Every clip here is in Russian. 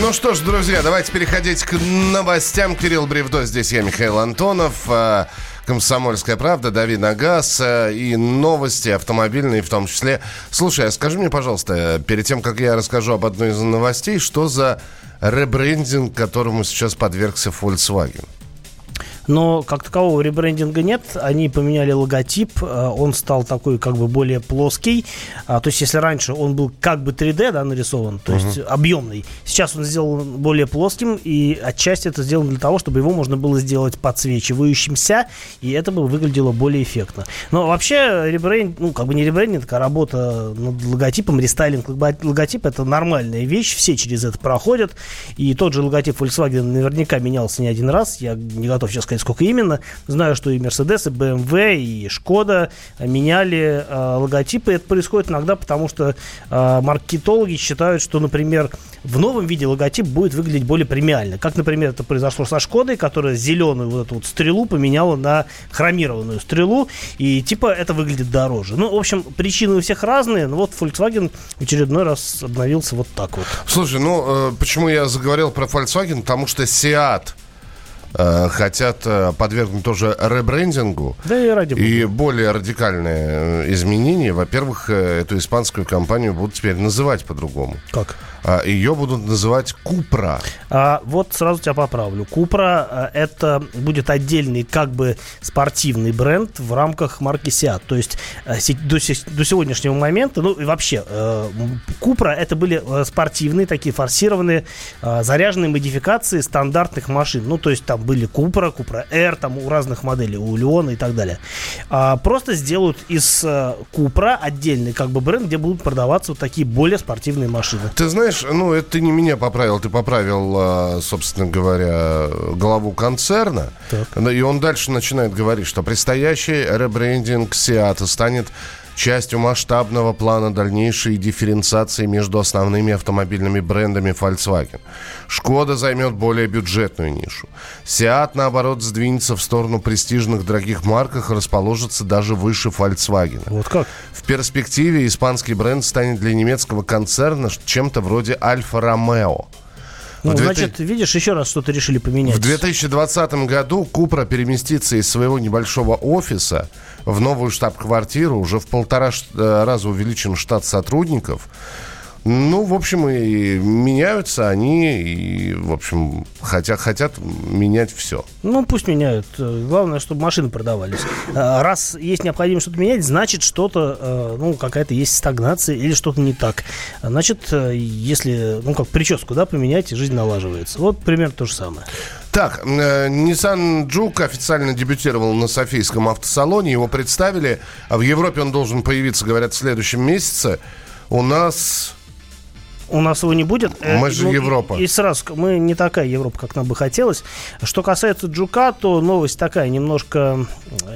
Ну что ж, друзья, давайте переходить к новостям. Кирилл Бревдо, здесь я, Михаил Антонов. А, Комсомольская правда, Дави на газ а, и новости автомобильные в том числе. Слушай, а скажи мне, пожалуйста, перед тем, как я расскажу об одной из новостей, что за ребрендинг, которому сейчас подвергся Volkswagen? Но как такового ребрендинга нет. Они поменяли логотип, э, он стал такой как бы более плоский. А, то есть, если раньше он был как бы 3D да, нарисован, то uh-huh. есть объемный, сейчас он сделан более плоским, и отчасти это сделано для того, чтобы его можно было сделать подсвечивающимся, и это бы выглядело более эффектно. Но вообще ребренд, ну, как бы не ребрендинг, а работа над логотипом, рестайлинг логотипа, это нормальная вещь, все через это проходят, и тот же логотип Volkswagen наверняка менялся не один раз, я не готов сейчас сказать, сказать, сколько именно. Знаю, что и Mercedes, и BMW, и Шкода меняли э, логотипы. Это происходит иногда, потому что э, маркетологи считают, что, например, в новом виде логотип будет выглядеть более премиально. Как, например, это произошло со Шкодой, которая зеленую вот эту вот стрелу поменяла на хромированную стрелу. И типа это выглядит дороже. Ну, в общем, причины у всех разные. Но вот Volkswagen в очередной раз обновился вот так вот. Слушай, ну, э, почему я заговорил про Volkswagen? Потому что Seat Э, хотят э, подвергнуть тоже ребрендингу. Да и ради бога. И более радикальные э, изменения. Во-первых, эту испанскую компанию будут теперь называть по-другому. Как? А, ее будут называть Купра. А, вот сразу тебя поправлю. Купра а, это будет отдельный как бы спортивный бренд в рамках марки Seat. То есть а, до, до сегодняшнего момента, ну и вообще, а, Купра это были спортивные, такие форсированные, заряженные модификации стандартных машин. Ну то есть там были Купра, Купра R, там у разных моделей, у Леона и так далее. Просто сделают из а, Купра отдельный как бы бренд, где будут продаваться вот такие более спортивные машины. Ты знаешь, знаешь, ну, это ты не меня поправил, ты поправил, а, собственно говоря, главу концерна. Так. И он дальше начинает говорить, что предстоящий ребрендинг Seat станет частью масштабного плана дальнейшей дифференциации между основными автомобильными брендами Volkswagen. Шкода займет более бюджетную нишу. Seat, наоборот, сдвинется в сторону престижных дорогих марках и расположится даже выше Volkswagen. Вот как? В перспективе испанский бренд станет для немецкого концерна чем-то вроде Альфа-Ромео. Ну, 2000... значит, видишь, еще раз что-то решили поменять. В 2020 году Купра переместится из своего небольшого офиса в новую штаб-квартиру. Уже в полтора э, раза увеличен штат сотрудников. Ну, в общем, и меняются они, и, в общем, хотят, хотят менять все. Ну, пусть меняют. Главное, чтобы машины продавались. А, раз есть необходимость что-то менять, значит, что-то, э, ну, какая-то есть стагнация или что-то не так. Значит, э, если, ну, как прическу, да, поменять, жизнь налаживается. Вот примерно то же самое. Так, э, Nissan Juke официально дебютировал на Софийском автосалоне. Его представили. А в Европе он должен появиться, говорят, в следующем месяце. У нас у нас его не будет. Э, мы же ну, Европа. И, и сразу, мы не такая Европа, как нам бы хотелось. Что касается Джука, то новость такая немножко,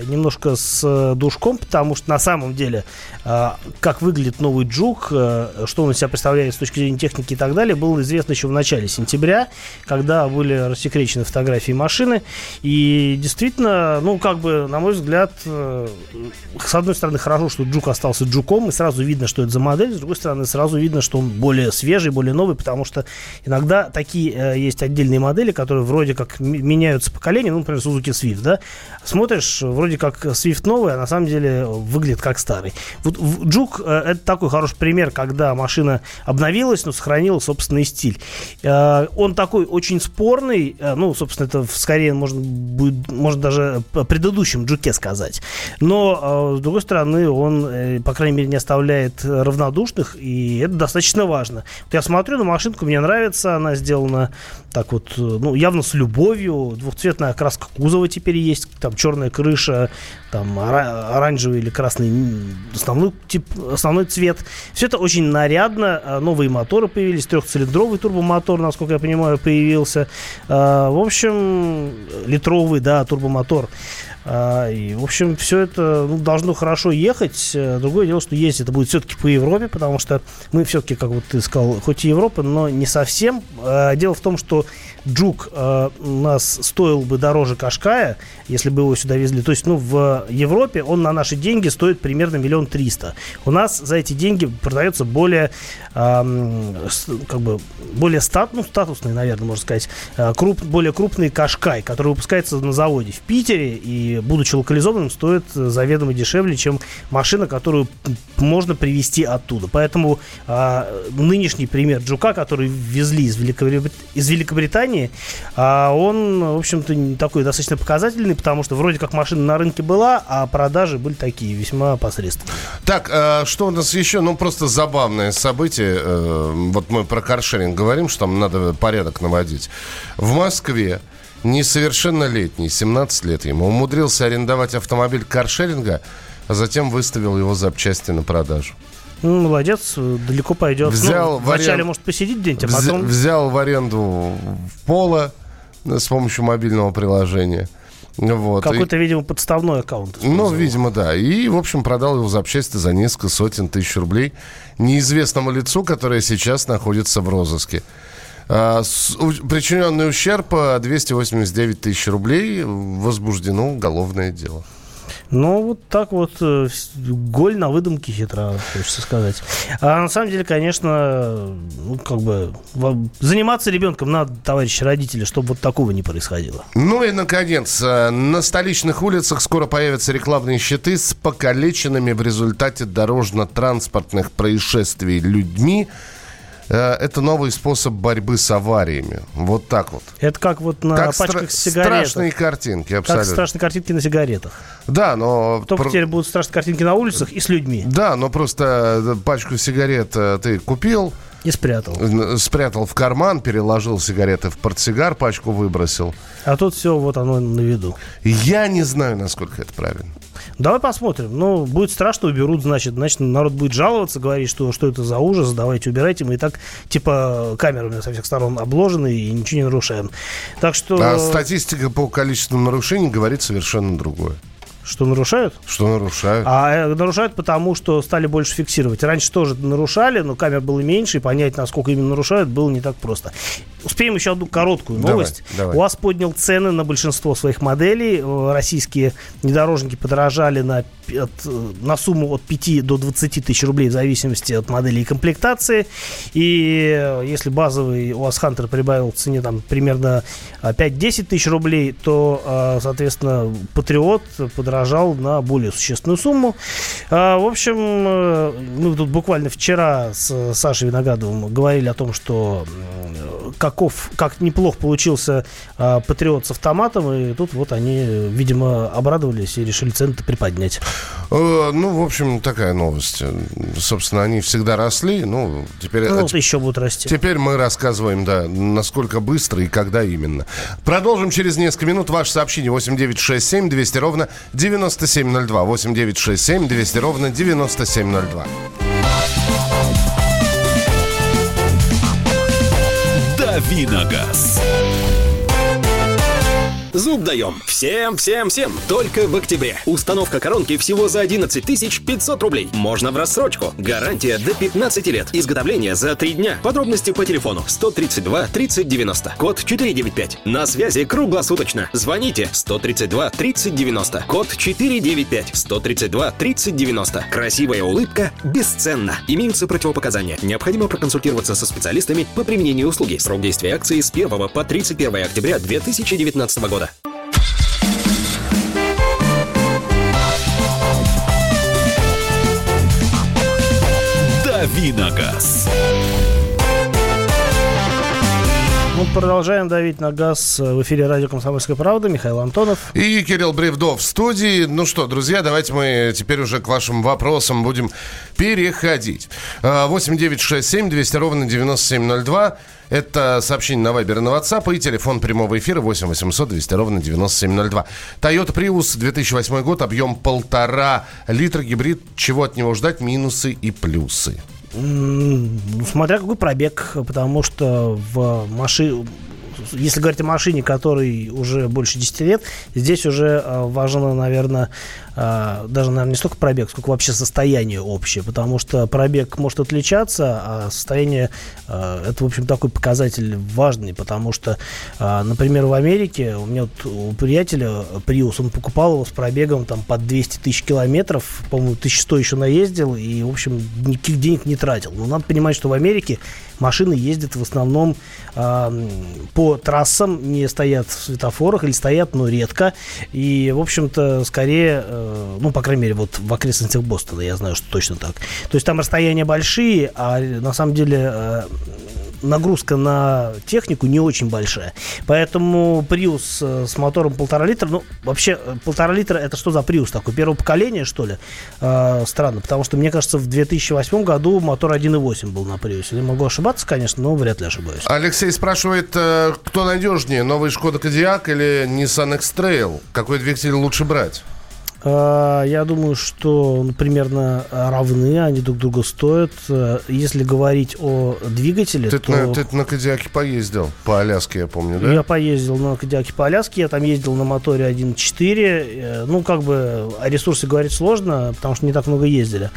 немножко с э, душком, потому что на самом деле, э, как выглядит новый Джук, что он из себя представляет с точки зрения техники и так далее, было известно еще в начале сентября, когда были рассекречены фотографии машины. И действительно, ну, как бы, на мой взгляд, с одной стороны, хорошо, что Джук остался Джуком, и сразу видно, что это за модель, с другой стороны, сразу видно, что он более свежий, более новый, потому что иногда такие э, есть отдельные модели, которые вроде как меняются поколения, ну, например, Suzuki Swift, да, смотришь, вроде как Swift новый, а на самом деле выглядит как старый. Вот Juke э, это такой хороший пример, когда машина обновилась, но сохранила собственный стиль. Э, он такой очень спорный, э, ну, собственно, это скорее можно будет, можно даже предыдущем Джуке сказать. Но, э, с другой стороны, он, э, по крайней мере, не оставляет равнодушных, и это достаточно важно. Вот я смотрю на машинку, мне нравится, она сделана так вот, э, ну, явно с любовью. Двухцветная окраска кузова теперь есть, там черная крыша, там оранжевый или красный основной, тип, основной цвет. Все это очень нарядно. А новые моторы появились, трехцилиндровый турбомотор, насколько я понимаю, появился. А, в общем, литровый, да, турбомотор. А, и, в общем, все это ну, должно хорошо ехать. Другое дело, что ездить это будет все-таки по Европе, потому что мы все-таки, как вот ты сказал, хоть и Европа, но не совсем. А, дело в том, что Джук э, нас стоил бы дороже Кашкая, если бы его сюда везли. То есть, ну, в Европе он на наши деньги стоит примерно миллион триста. У нас за эти деньги продается более, э, как бы, более стат, ну, статусный, наверное, можно сказать, э, круп, более крупный Кашкай, который выпускается на заводе в Питере и, будучи локализованным, стоит заведомо дешевле, чем машина, которую можно привезти оттуда. Поэтому э, нынешний пример Джука, который везли из, Великобрит... из Великобритании, компании, а он, в общем-то, такой достаточно показательный, потому что вроде как машина на рынке была, а продажи были такие весьма посредственные. Так, а что у нас еще? Ну, просто забавное событие. Э, вот мы про каршеринг говорим, что там надо порядок наводить. В Москве несовершеннолетний, 17 лет ему, умудрился арендовать автомобиль каршеринга, а затем выставил его запчасти на продажу. Ну, молодец, далеко пойдет. Взял ну, вначале аренд... может посидеть где-нибудь, а потом... Взял в аренду в поло с помощью мобильного приложения. Вот. Какой-то, и... видимо, подставной аккаунт. Ну, видимо, да. И, в общем, продал его запчасти за несколько сотен тысяч рублей неизвестному лицу, которое сейчас находится в розыске. А, с, у, причиненный ущерб 289 тысяч рублей. Возбуждено уголовное дело. Ну, вот так вот, э, голь на выдумке хитра, хочется сказать. А на самом деле, конечно, ну, как бы, заниматься ребенком надо, товарищи родители, чтобы вот такого не происходило. Ну и, наконец, э, на столичных улицах скоро появятся рекламные щиты с покалеченными в результате дорожно-транспортных происшествий людьми, это новый способ борьбы с авариями. Вот так вот. Это как вот на как пачках стра- сигарет. Страшные картинки, абсолютно. Как страшные картинки на сигаретах. Да, но... Только про... теперь будут страшные картинки на улицах и с людьми. Да, но просто э, пачку сигарет э, ты купил, и спрятал. Спрятал в карман, переложил сигареты в портсигар, пачку выбросил. А тут все, вот оно на виду. Я не знаю, насколько это правильно. Давай посмотрим. Ну, будет страшно, уберут, значит, значит, народ будет жаловаться, говорить, что, что это за ужас, давайте убирайте. Мы и так, типа, камерами со всех сторон обложены и ничего не нарушаем. Так что... А статистика по количеству нарушений говорит совершенно другое. Что нарушают? Что нарушают. А э, нарушают потому, что стали больше фиксировать. Раньше тоже нарушали, но камер было меньше, и понять, насколько именно нарушают, было не так просто. Успеем еще одну короткую новость. Давай, давай. УАЗ поднял цены на большинство своих моделей. Э, российские внедорожники подорожали на, от, на сумму от 5 до 20 тысяч рублей в зависимости от модели и комплектации. И э, если базовый УАЗ Хантер прибавил в цене там, примерно 5-10 тысяч рублей, то, соответственно, Патриот подорожал на более существенную сумму. В общем, э, мы тут буквально вчера с Сашей Виноградовым говорили о том, что каков, как неплохо получился а, Патриот с автоматом, и тут вот они, видимо, обрадовались и решили цены-то приподнять. Э, ну, в общем, такая новость. Собственно, они всегда росли, ну, теперь... Ну, вот еще будут расти. Теперь мы рассказываем, да, насколько быстро и когда именно. Продолжим через несколько минут. Ваше сообщение 8967 200 ровно 9702. 8967 200 ровно 9702. Давиногаз. Зуб даем. Всем, всем, всем. Только в октябре. Установка коронки всего за 11 500 рублей. Можно в рассрочку. Гарантия до 15 лет. Изготовление за 3 дня. Подробности по телефону 132 30 90. Код 495. На связи круглосуточно. Звоните 132 30 90. Код 495. 132 30 90. Красивая улыбка бесценна. Имеются противопоказания. Необходимо проконсультироваться со специалистами по применению услуги. Срок действия акции с 1 по 31 октября 2019 года. Давиногаз. Мы продолжаем давить на газ в эфире радио «Комсомольская правда». Михаил Антонов. И Кирилл Бревдов в студии. Ну что, друзья, давайте мы теперь уже к вашим вопросам будем переходить. 8 9 6 7 200 ровно 9702. Это сообщение на Вайбер и на WhatsApp и телефон прямого эфира 8 800 200 ровно 9702. Toyota Prius 2008 год, объем полтора литра, гибрид. Чего от него ждать? Минусы и плюсы. Ну, смотря какой пробег, потому что в машине если говорить о машине, которой уже больше 10 лет, здесь уже э, важно, наверное, даже, наверное, не столько пробег, сколько вообще состояние общее, потому что пробег может отличаться, а состояние э, это, в общем, такой показатель важный, потому что, например, в Америке у меня вот у приятеля Prius, он покупал его с пробегом там под 200 тысяч километров, по-моему, 1100 еще наездил и, в общем, никаких денег не тратил. Но надо понимать, что в Америке машины ездят в основном по трассам, не стоят в светофорах или стоят, но редко. И, в общем-то, скорее, э, ну, по крайней мере, вот в окрестностях Бостона я знаю, что точно так. То есть там расстояния большие, а на самом деле э, нагрузка на технику не очень большая. Поэтому Prius э, с мотором полтора литра, ну, вообще, э, полтора литра это что за Prius такой? Первого поколения, что ли? Э, странно, потому что, мне кажется, в 2008 году мотор 1.8 был на Prius. Я могу ошибаться, конечно, но вряд ли ошибаюсь. Алексей спрашивает, э, кто надежнее, новый Шкода Кодиак или Nissan X-Trail? Какой двигатель лучше брать? А, я думаю, что ну, примерно равны, они друг друга стоят. Э, если говорить о двигателе, ты то... На, ты на Кадиаке поездил по Аляске, я помню, да? Я поездил на Кадиаке по Аляске, я там ездил на моторе 1.4. Э, ну, как бы о ресурсе говорить сложно, потому что не так много ездили.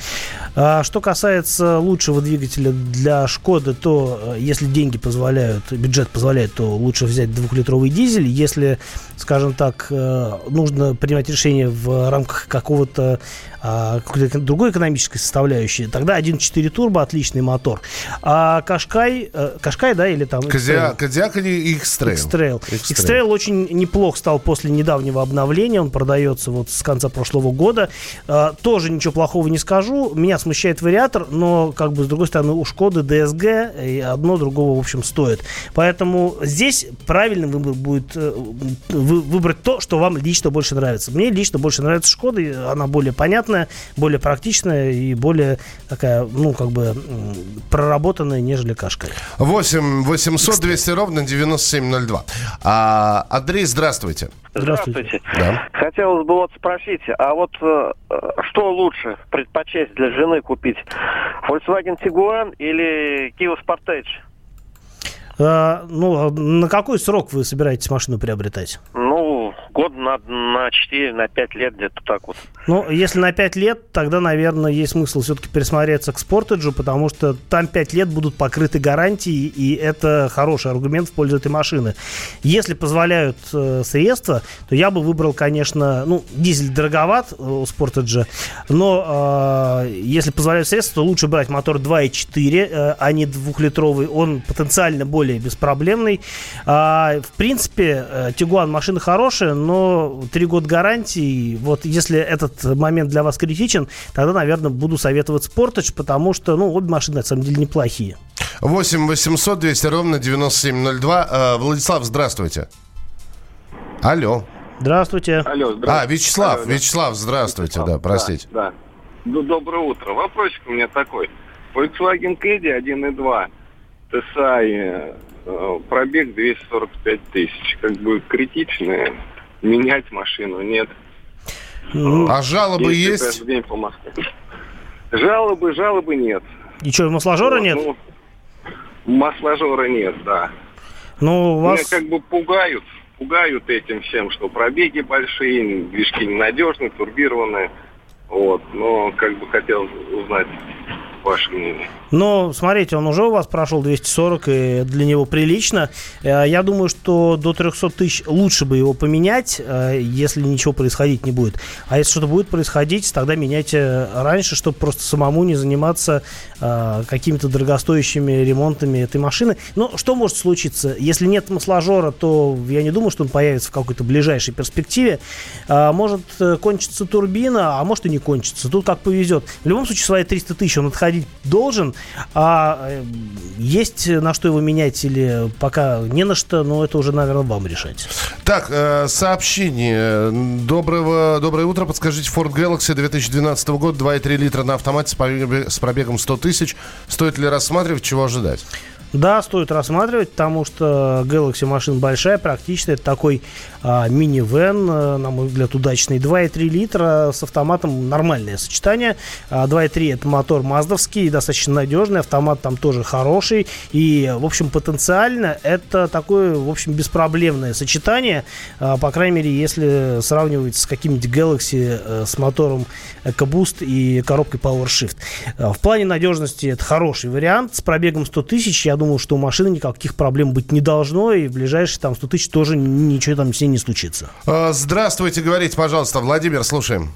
А что касается лучшего двигателя для Шкоды, то э, если деньги позволяют, бюджет позволяет, то лучше взять двухлитровый дизель. Если, скажем так, нужно принимать решение в рамках какого-то а, другой экономической составляющей, тогда 1.4 турбо отличный мотор. А Кашкай, э, Кашкай, да, или там... Кодиак или X-Trail? X-Trail. очень неплох стал после недавнего обновления, он продается вот с конца прошлого года. А, тоже ничего плохого не скажу, меня смущает вариатор, но как бы с другой стороны у Шкоды DSG и одно другого в общем стоит. Поэтому здесь правильным выбор будет э, выбрать то, что вам лично больше нравится. Мне лично больше нравится Шкода, она более понятна, понятная, более практичная и более такая, ну, как бы проработанная, нежели кашка. 8 800 200 ровно 9702. А, Андрей, здравствуйте. Здравствуйте. Да. Хотелось бы вот спросить, а вот э, что лучше предпочесть для жены купить? Volkswagen Tiguan или Kia Sportage? А, ну, на какой срок вы собираетесь машину приобретать? На, на 4, на 5 лет где-то так вот. Ну, если на 5 лет, тогда, наверное, есть смысл все-таки присмотреться к Sportage, потому что там 5 лет будут покрыты гарантии, и это хороший аргумент в пользу этой машины. Если позволяют э, средства, то я бы выбрал, конечно, ну, дизель дороговат э, у Sportage, но э, если позволяют средства, то лучше брать мотор 2.4, э, а не двухлитровый. Он потенциально более беспроблемный. А, в принципе, э, Тигуан машина хорошая, но 3 года гарантии, вот если этот момент для вас критичен, тогда, наверное, буду советовать Sportage, потому что, ну, обе машины, на самом деле, неплохие. 8 800 200 ровно 9702. Э, Владислав, здравствуйте. Алло. Здравствуйте. Алло, здравствуйте. А, Вячеслав, Алло, Вячеслав, здравствуйте, Вячеслав, да, простите. Да, да. Доброе утро. Вопросик у меня такой. Volkswagen Caddy 1.2, TSI, э, пробег 245 тысяч. Как бы критичное, менять машину, нет? А жалобы есть? День по Москве. Жалобы, жалобы нет. И что, масложора вот, нет? Ну, масложора нет, да. Ну, вас... Меня как бы пугают, пугают этим всем, что пробеги большие, движки ненадежные, турбированные. Вот, но как бы хотел узнать мнение. Но, смотрите, он уже у вас прошел 240, и для него прилично. Э, я думаю, что до 300 тысяч лучше бы его поменять, э, если ничего происходить не будет. А если что-то будет происходить, тогда меняйте раньше, чтобы просто самому не заниматься э, какими-то дорогостоящими ремонтами этой машины. Но что может случиться? Если нет масложора, то я не думаю, что он появится в какой-то ближайшей перспективе. Может кончиться турбина, а может и не кончится. Тут как повезет. В любом случае, свои 300 тысяч он отходить должен, а э, есть на что его менять или пока не на что, но это уже, наверное, вам решать. Так, э, сообщение. Доброго, доброе утро. Подскажите, Ford Galaxy 2012 года, 2,3 литра на автомате с пробегом 100 тысяч. Стоит ли рассматривать, чего ожидать? Да, стоит рассматривать, потому что Galaxy машина большая, практичная. Это такой а, мини-вен, а, на мой взгляд, удачный. 2,3 литра с автоматом нормальное сочетание. А, 2,3 это мотор маздовский, достаточно надежный. Автомат там тоже хороший. И, в общем, потенциально это такое, в общем, беспроблемное сочетание. А, по крайней мере, если сравнивать с каким-нибудь Galaxy а, с мотором EcoBoost и коробкой PowerShift. А, в плане надежности это хороший вариант. С пробегом 100 тысяч, я думаю, что у машины никаких проблем быть не должно, и в ближайшие там 100 тысяч тоже ничего там с ней не случится. А, здравствуйте, говорите, пожалуйста. Владимир, слушаем.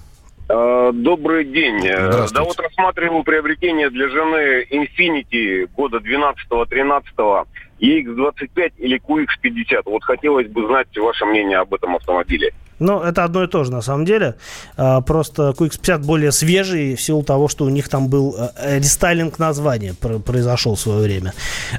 А, добрый день. Да вот рассматривал приобретение для жены Infinity года 12-13 EX25 или QX50. Вот хотелось бы знать ваше мнение об этом автомобиле. Ну, это одно и то же, на самом деле. А, просто QX50 более свежий в силу того, что у них там был э, рестайлинг названия произошел в свое время.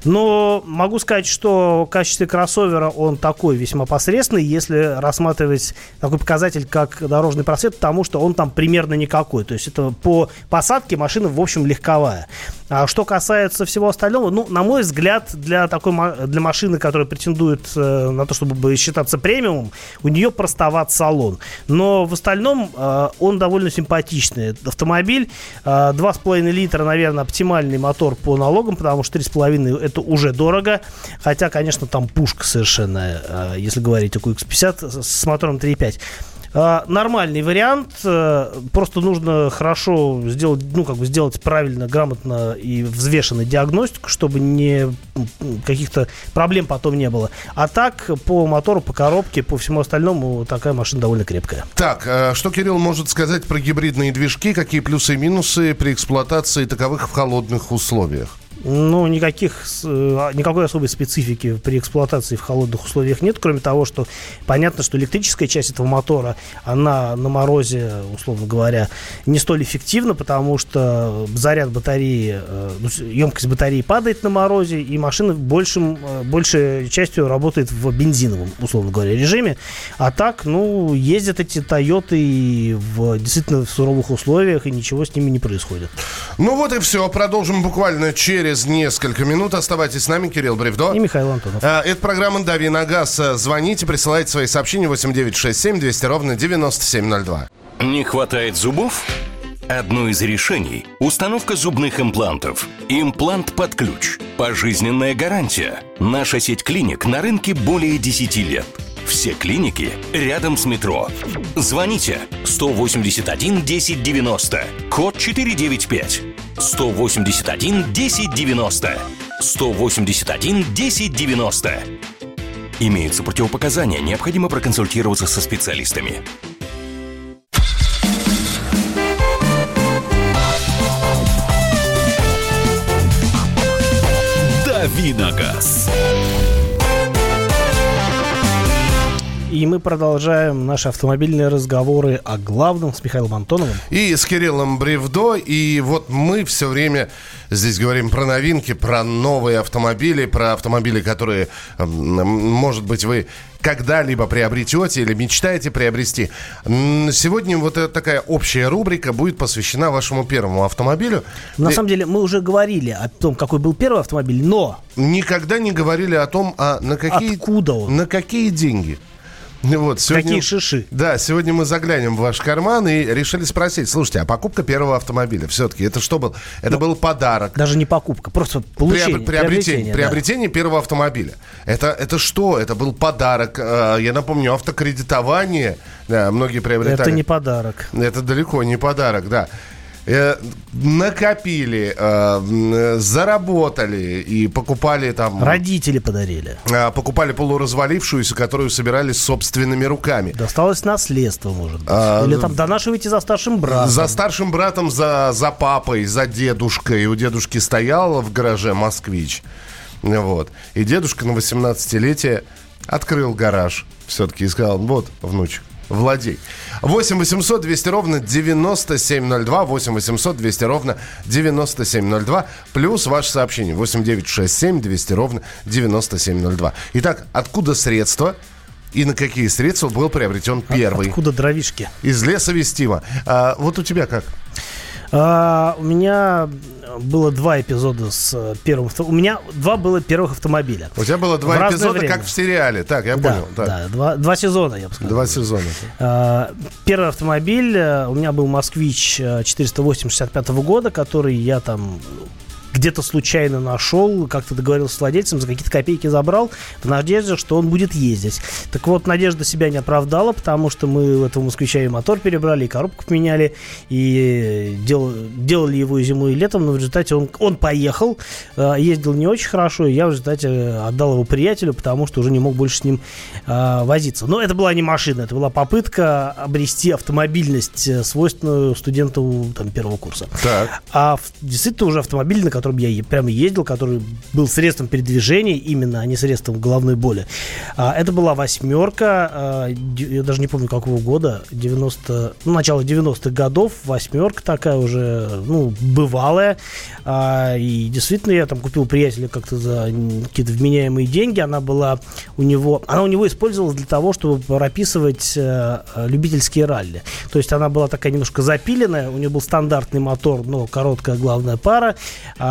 Но могу сказать, что в качестве кроссовера он такой весьма посредственный, если рассматривать такой показатель, как дорожный просвет, потому что он там примерно никакой. То есть это по посадке машина, в общем, легковая. А что касается всего остального, ну, на мой взгляд, для такой для машины, которая претендует э, на то, чтобы считаться премиумом, у нее простоват салон. Но в остальном э, он довольно симпатичный. Автомобиль э, 2,5 литра, наверное, оптимальный мотор по налогам, потому что 3,5 это уже дорого. Хотя, конечно, там пушка совершенно, э, если говорить о QX50 с мотором 3,5. А, нормальный вариант. Э, просто нужно хорошо сделать, ну, как бы сделать правильно, грамотно и взвешенную диагностику, чтобы не каких-то проблем потом не было. А так, по мотору, по коробке, по всему остальному, такая машина довольно крепкая. Так, э, что Кирилл может сказать про гибридные движки? Какие плюсы и минусы при эксплуатации таковых в холодных условиях? Ну, никаких, а, никакой особой специфики при эксплуатации в холодных условиях нет, кроме того, что понятно, что электрическая часть этого мотора, она на морозе, условно говоря, не столь эффективна, потому что заряд батареи, э, ну, емкость батареи падает на морозе, и машина большим, э, большей частью работает в бензиновом, условно говоря, режиме. А так, ну, ездят эти Тойоты в действительно в суровых условиях, и ничего с ними не происходит. Ну вот и все. Продолжим буквально через через несколько минут. Оставайтесь с нами, Кирилл Бревдо. И Михаил Антонов. А, это программа «Дави на газ». Звоните, присылайте свои сообщения 8967 200 ровно 9702. Не хватает зубов? Одно из решений – установка зубных имплантов. Имплант под ключ. Пожизненная гарантия. Наша сеть клиник на рынке более 10 лет. Все клиники рядом с метро. Звоните 181 1090, код 495. 181 1090. 181 1090. Имеются противопоказания, необходимо проконсультироваться со специалистами. Давиногаз. И мы продолжаем наши автомобильные разговоры о главном с Михаилом Антоновым. И с Кириллом Бревдо. И вот мы все время здесь говорим про новинки, про новые автомобили, про автомобили, которые, может быть, вы когда-либо приобретете или мечтаете приобрести. Сегодня вот эта такая общая рубрика будет посвящена вашему первому автомобилю. На И... самом деле мы уже говорили о том, какой был первый автомобиль, но... Никогда не говорили о том, а на какие... Откуда он? На какие деньги? Вот, сегодня, Какие шиши. Да, сегодня мы заглянем в ваш карман и решили спросить, слушайте, а покупка первого автомобиля все-таки, это что был? Это ну, был подарок. Даже не покупка, просто получение. Приобретение, приобретение, приобретение да. первого автомобиля. Это, это что? Это был подарок. А, я напомню, автокредитование. Да, многие приобретали. Это не подарок. Это далеко не подарок, да. Э, накопили, э, заработали и покупали там... Родители подарили. Э, покупали полуразвалившуюся, которую собирали собственными руками. Досталось наследство, может быть. А, Или там донашиваете за старшим братом. За старшим братом, за, за папой, за дедушкой. У дедушки стоял в гараже «Москвич». Вот. И дедушка на 18-летие открыл гараж все-таки и сказал, вот, внучек, владей. 8 800 200 ровно 9702. 8 800 200 ровно 9702. Плюс ваше сообщение. 8 9 6 7 200 ровно 9702. Итак, откуда средства? И на какие средства был приобретен первый? Откуда дровишки? Из леса вестимо. А, вот у тебя как? А, у меня было два эпизода с э, первым... У меня два было первых автомобиля. У тебя было два эпизода, время. как в сериале. Так, я да, понял. Так. Да, два, два сезона, я бы сказал. Два сезона. А, первый автомобиль э, у меня был «Москвич» 408-65 года, который я там где-то случайно нашел, как-то договорился с владельцем, за какие-то копейки забрал, в надежде, что он будет ездить. Так вот, надежда себя не оправдала, потому что мы в этого москвича и мотор перебрали, и коробку поменяли, и дел, делали его и зимой, и летом, но в результате он, он поехал, э, ездил не очень хорошо, и я в результате отдал его приятелю, потому что уже не мог больше с ним э, возиться. Но это была не машина, это была попытка обрести автомобильность, э, свойственную студенту там, первого курса. Так. А действительно уже автомобиль, на котором я прямо ездил, который был средством передвижения именно, а не средством головной боли. А, это была восьмерка, а, я даже не помню какого года, 90, ну, начало 90-х годов, восьмерка такая уже, ну, бывалая. А, и действительно я там купил приятеля как-то за какие-то вменяемые деньги. Она была у него, она у него использовалась для того, чтобы прописывать э, любительские ралли. То есть она была такая немножко запиленная, у нее был стандартный мотор, но короткая главная пара,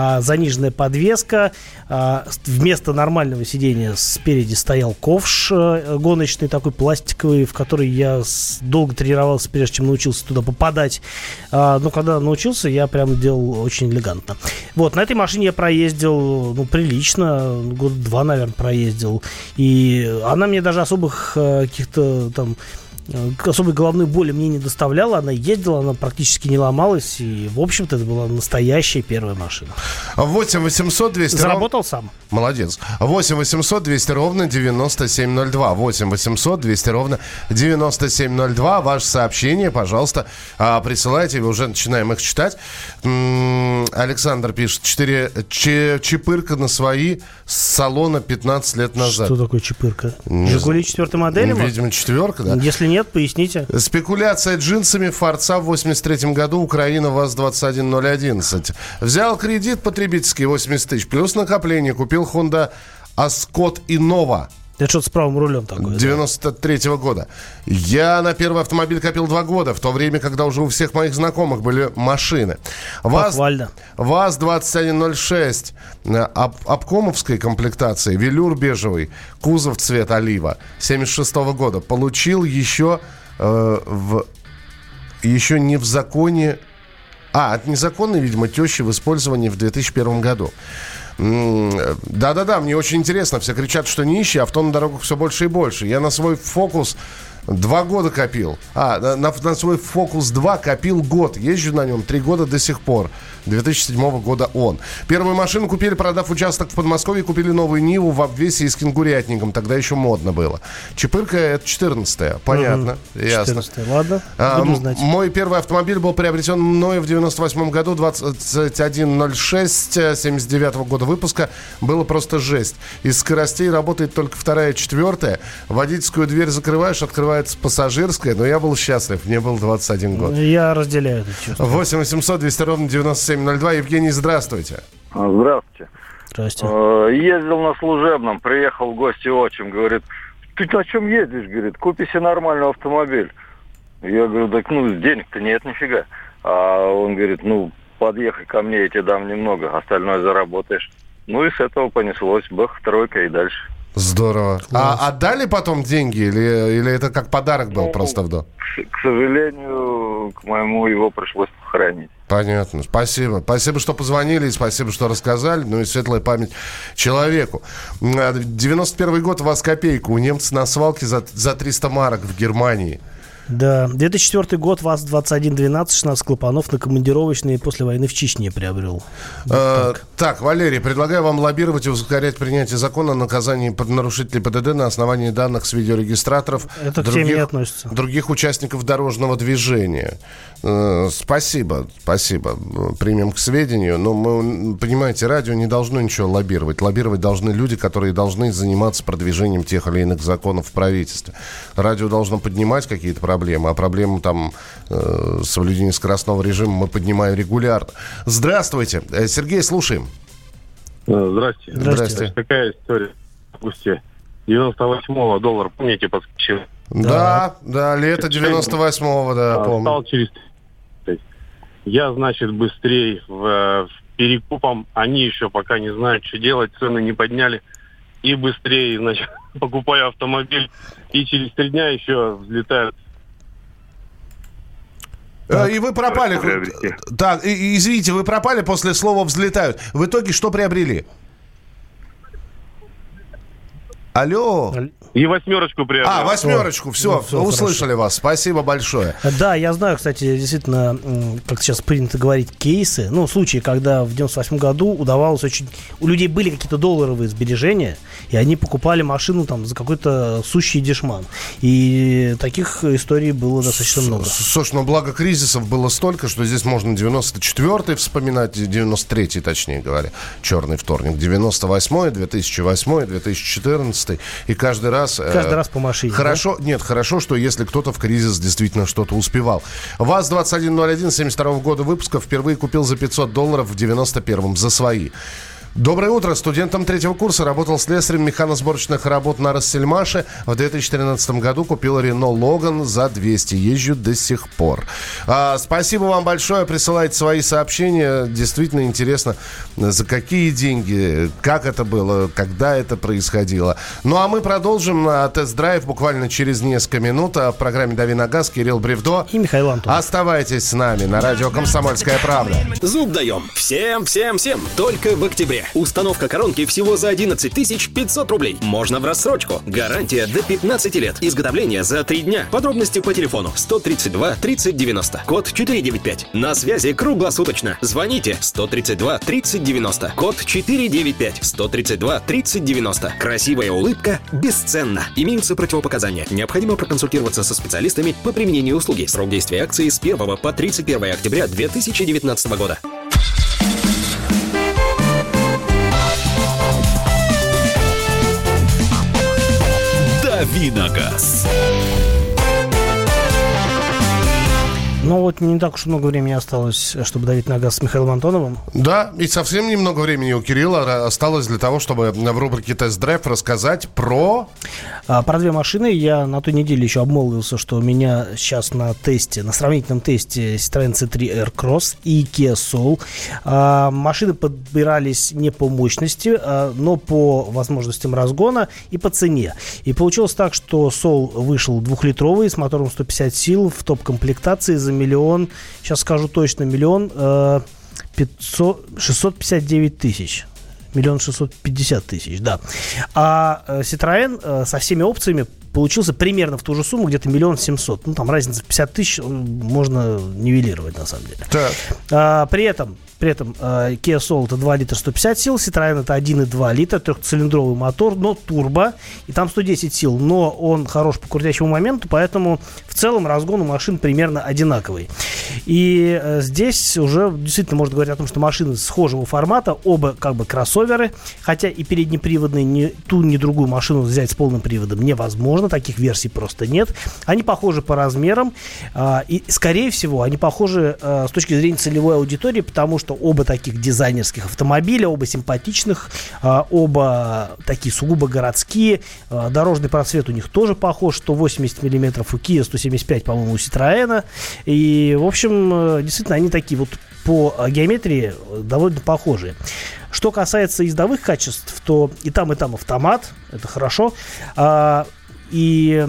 а, заниженная подвеска. А, вместо нормального сидения спереди стоял ковш а, гоночный, такой пластиковый, в который я долго тренировался, прежде чем научился туда попадать. А, но когда научился, я прям делал очень элегантно. Вот, на этой машине я проездил, ну, прилично, год два, наверное, проездил. И она мне даже особых а, каких-то там Э, особой головной боли мне не доставляла. Она ездила, она практически не ломалась. И, в общем-то, это была настоящая первая машина. 8 800 200 Заработал ров... сам. Молодец. 8 800 200 ровно 9702. 8 800 200 ровно 9702. Ваше сообщение, пожалуйста, а, присылайте. Уже начинаем их читать. Александр пишет. 4 чипырка на свои с салона 15 лет назад. Что такое чипырка? Жигули четвертой модели? Видимо, четверка, да. Если нет, поясните. Спекуляция джинсами Форца в 83 году. Украина ВАЗ-21011. Взял кредит потребительский 80 тысяч. Плюс накопление. Купил Honda Ascot Innova. Это что-то с правым рулем такое. 93-го да? года. Я на первый автомобиль копил два года, в то время, когда уже у всех моих знакомых были машины. ВАЗ, ВАЗ-2106 об, обкомовской комплектации, велюр бежевый, кузов цвет олива 76 -го года. Получил еще э, в еще не в законе а, от незаконной, видимо, тещи в использовании в 2001 году. Да-да-да, мне очень интересно. Все кричат, что нищие, авто на дорогах все больше и больше. Я на свой фокус Два года копил. А, на, на свой Focus 2 копил год. Езжу на нем три года до сих пор. 2007 года он. Первую машину купили, продав участок в Подмосковье, купили новую Ниву в обвесе и с кенгурятником. Тогда еще модно было. Чепырка это 14 Понятно. Угу. Ясно. 14 ладно. А, знать. Мой первый автомобиль был приобретен мною в 98 году, 2106 79 -го года выпуска. Было просто жесть. Из скоростей работает только вторая, четвертая. Водительскую дверь закрываешь, открываешь называется пассажирская, но я был счастлив. Мне был 21 год. Я разделяю это чувство. 8 800 200 ровно 9702. Евгений, здравствуйте. Здравствуйте. Здрасте. Э, ездил на служебном, приехал в гости отчим, говорит, ты на чем ездишь? Говорит, купи себе нормальный автомобиль. Я говорю, так ну денег-то нет нифига. А он говорит, ну подъехай ко мне, я тебе дам немного, остальное заработаешь. Ну и с этого понеслось, бэх, тройка и дальше. Здорово. А отдали потом деньги или, или это как подарок был ну, просто в дом? К, к сожалению, к моему его пришлось похоронить. Понятно. Спасибо. Спасибо, что позвонили, и спасибо, что рассказали. Ну и светлая память человеку. 91 год у вас копейку. У немцев на свалке за, за 300 марок в Германии. Да, 2004 год ВАЗ-2112, 16 клапанов на командировочные после войны в Чечне приобрел. Э, так. так, Валерий, предлагаю вам лоббировать и ускорять принятие закона о наказании нарушителей ПДД на основании данных с видеорегистраторов Это других, к теме не относится. других участников дорожного движения. Э, спасибо, спасибо. Примем к сведению. Но мы, понимаете, радио не должно ничего лоббировать. Лоббировать должны люди, которые должны заниматься продвижением тех или иных законов в правительстве. Радио должно поднимать какие-то проблемы проблемы, а проблему там э, соблюдения скоростного режима мы поднимаем регулярно. Здравствуйте. Э, Сергей, слушаем. Э, здрасте. Здрасте. Какая история? В августе 98-го доллар, помните, подскочил? Да, да, да лето 98-го, да, а, помню. Стал через Я, значит, быстрее в, в перекупом. Они еще пока не знают, что делать, цены не подняли. И быстрее, значит, покупаю автомобиль. И через три дня еще взлетают так. И вы пропали. Так, извините, вы пропали после слова взлетают. В итоге что приобрели? Алло. И восьмерочку приобрел. А, восьмерочку, все, ну, все услышали хорошо. вас. Спасибо большое. Да, я знаю, кстати, действительно, как сейчас принято говорить, кейсы. Ну, случаи, когда в 98 году удавалось очень... У людей были какие-то долларовые сбережения, и они покупали машину там за какой-то сущий дешман. И таких историй было достаточно много. Слушай, ну благо кризисов было столько, что здесь можно 94-й вспоминать, 93-й, точнее говоря, черный вторник, 98-й, 2008-й, 2014 и каждый раз. Э, Каждый раз по машине. Хорошо, да? нет, хорошо, что если кто-то в кризис действительно что-то успевал. ВАЗ-2101 72 года выпуска впервые купил за 500 долларов в 91-м за свои. Доброе утро. Студентом третьего курса работал слесарем механосборочных работ на Рассельмаше. В 2013 году купил Рено Логан за 200. Езжу до сих пор. А, спасибо вам большое. Присылайте свои сообщения. Действительно интересно, за какие деньги, как это было, когда это происходило. Ну а мы продолжим тест-драйв буквально через несколько минут. А в программе «Дави на газ» Кирилл Бревдо. И Михаил Антонов. Оставайтесь с нами на радио «Комсомольская правда». Зуб даем. Всем, всем, всем. Только в октябре. Установка коронки всего за 11 500 рублей. Можно в рассрочку. Гарантия до 15 лет. Изготовление за 3 дня. Подробности по телефону 132 30 90. Код 495. На связи круглосуточно. Звоните 132 30 90. Код 495. 132 30 90. Красивая улыбка бесценна. Имеются противопоказания. Необходимо проконсультироваться со специалистами по применению услуги. Срок действия акции с 1 по 31 октября 2019 года. Давиногаз. Ну вот не так уж много времени осталось, чтобы давить на газ с Михаилом Антоновым. Да, и совсем немного времени у Кирилла осталось для того, чтобы в рубрике «Тест-драйв» рассказать про... А, про две машины. Я на той неделе еще обмолвился, что у меня сейчас на тесте, на сравнительном тесте Citroёn C3 Aircross и Kia Soul. А, машины подбирались не по мощности, а, но по возможностям разгона и по цене. И получилось так, что Soul вышел двухлитровый с мотором 150 сил в топ-комплектации за миллион, сейчас скажу точно, миллион э, 500, 659 тысяч. Миллион шестьсот пятьдесят тысяч, да. А э, Citroën э, со всеми опциями получился примерно в ту же сумму, где-то миллион семьсот. Ну, там разница в 50 тысяч можно нивелировать, на самом деле. Так. А, при этом при этом э, Kia Soul это 2 литра 150 сил, Citroёn это 1,2 литра, трехцилиндровый мотор, но турбо, и там 110 сил, но он хорош по крутящему моменту, поэтому в целом разгон у машин примерно одинаковый. И э, здесь уже действительно можно говорить о том, что машины схожего формата, оба как бы кроссоверы, хотя и переднеприводные ни ту, ни другую машину взять с полным приводом невозможно, таких версий просто нет. Они похожи по размерам, э, и скорее всего они похожи э, с точки зрения целевой аудитории, потому что оба таких дизайнерских автомобиля, оба симпатичных, а, оба такие сугубо городские. А, дорожный просвет у них тоже похож, 180 миллиметров у Kia, 175, по-моему, у Citroёn. И, в общем, э, действительно, они такие вот по геометрии довольно похожие. Что касается ездовых качеств, то и там, и там автомат, это хорошо. А, и,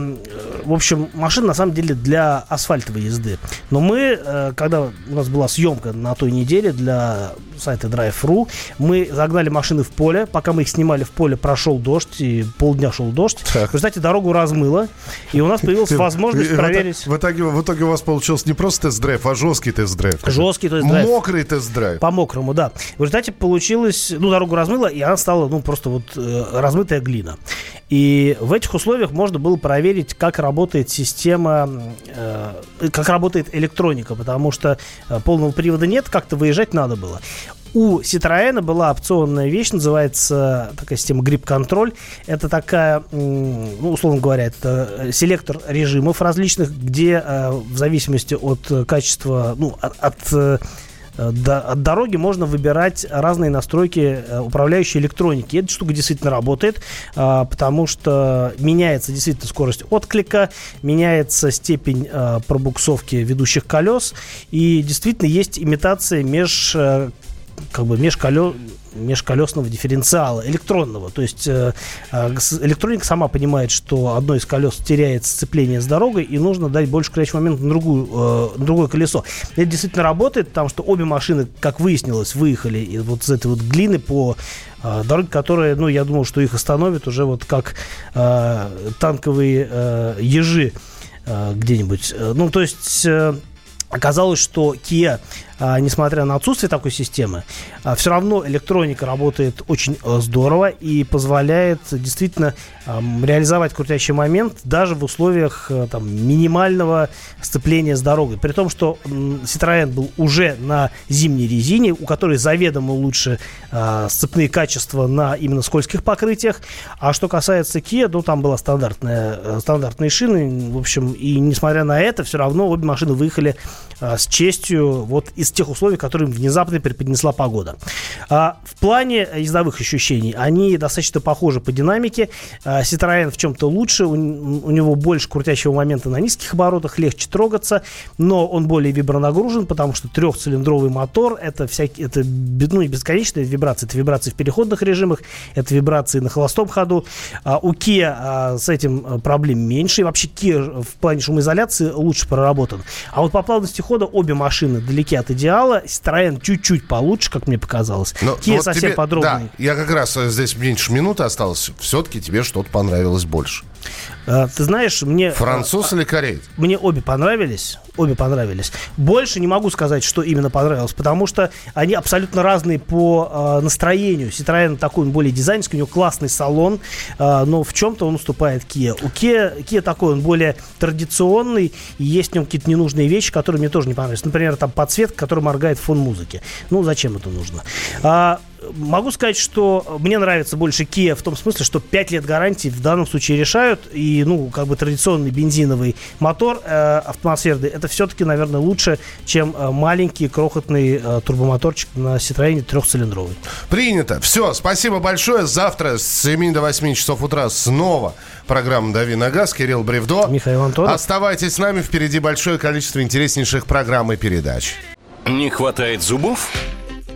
в общем, машина на самом деле для асфальтовой езды. Но мы, э, когда у нас была съемка на той неделе для сайта Drive.ru, мы загнали машины в поле. Пока мы их снимали в поле, прошел дождь, и полдня шел дождь. Так. В результате дорогу размыло, и у нас появилась возможность проверить... В итоге, в итоге у вас получился не просто тест-драйв, а жесткий тест-драйв. Жесткий тест-драйв. Мокрый тест-драйв. По-мокрому, да. В результате получилось... Ну, дорогу размыло, и она стала, ну, просто вот э, размытая глина. И в этих условиях можно было проверить, как работает система, э, как работает электроника, потому что э, полного привода нет, как-то выезжать надо было. У Citroёn была опционная вещь, называется такая система Grip Control. Это такая, ну, условно говоря, это э, селектор режимов различных, где э, в зависимости от качества, ну, от, от от дороги можно выбирать разные настройки управляющей электроники. Эта штука действительно работает, потому что меняется действительно скорость отклика, меняется степень пробуксовки ведущих колес, и действительно есть имитация меж как бы межколес, межколесного дифференциала электронного. То есть э, э электроника сама понимает, что одно из колес теряет сцепление с дорогой, и нужно дать больше крутящий момент на, другую, э, на другое колесо. Это действительно работает, потому что обе машины, как выяснилось, выехали из вот из этой вот глины по э, дороге, которая, ну, я думал, что их остановит уже вот как э, танковые э, ежи э, где-нибудь. Ну, то есть... Э, Оказалось, что Kia а, несмотря на отсутствие такой системы, а, все равно электроника работает очень а, здорово и позволяет действительно реализовать крутящий момент даже в условиях там, минимального сцепления с дорогой. При том, что Citroёn был уже на зимней резине, у которой заведомо лучше сцепные качества на именно скользких покрытиях. А что касается Kia, ну, там была стандартная, стандартные шины. В общем, и несмотря на это, все равно обе машины выехали с честью вот из из тех условий, которые им внезапно преподнесла погода. А, в плане ездовых ощущений они достаточно похожи по динамике. А, в чем-то лучше, у, у него больше крутящего момента на низких оборотах, легче трогаться, но он более вибронагружен, потому что трехцилиндровый мотор это, всякие, это ну, не бесконечные вибрации, это вибрации в переходных режимах, это вибрации на холостом ходу. А, у Kia а, с этим а, проблем меньше, и вообще Kia в плане шумоизоляции лучше проработан. А вот по плавности хода обе машины далеки от идеала. Citroёn чуть-чуть получше, как мне показалось. Но, Kia вот совсем тебе, подробный. Да, я как раз э, здесь меньше минуты осталось. Все-таки тебе что-то понравилось больше. А, ты знаешь, мне... Француз а, или кореец? Мне обе понравились. Обе понравились. Больше не могу сказать, что именно понравилось, потому что они абсолютно разные по настроению. Citroёn такой, он более дизайнерский, у него классный салон, но в чем-то он уступает Kia. У Kia, Kia такой, он более традиционный, и есть в нем какие-то ненужные вещи, которые мне тоже не понравились. Например, там подсветка, которая моргает фон музыки. Ну, зачем это нужно? Могу сказать, что мне нравится больше Kia в том смысле, что 5 лет гарантии в данном случае решают, и, ну, как бы традиционный бензиновый мотор э, атмосферный, это все-таки, наверное, лучше, чем э, маленький крохотный э, турбомоторчик на Citroёn трехцилиндровый. Принято. Все, спасибо большое. Завтра с 7 до 8 часов утра снова программа «Дави на газ». Кирилл Бревдо. Михаил Антонов. Оставайтесь с нами. Впереди большое количество интереснейших программ и передач. Не хватает зубов?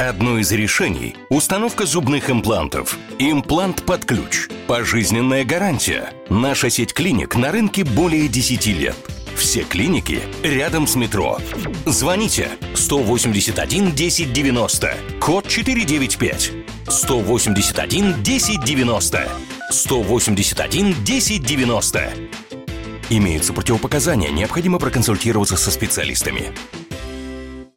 Одно из решений – установка зубных имплантов. Имплант под ключ. Пожизненная гарантия. Наша сеть клиник на рынке более 10 лет. Все клиники рядом с метро. Звоните 181 1090, код 495. 181 1090. 181 1090. Имеются противопоказания, необходимо проконсультироваться со специалистами.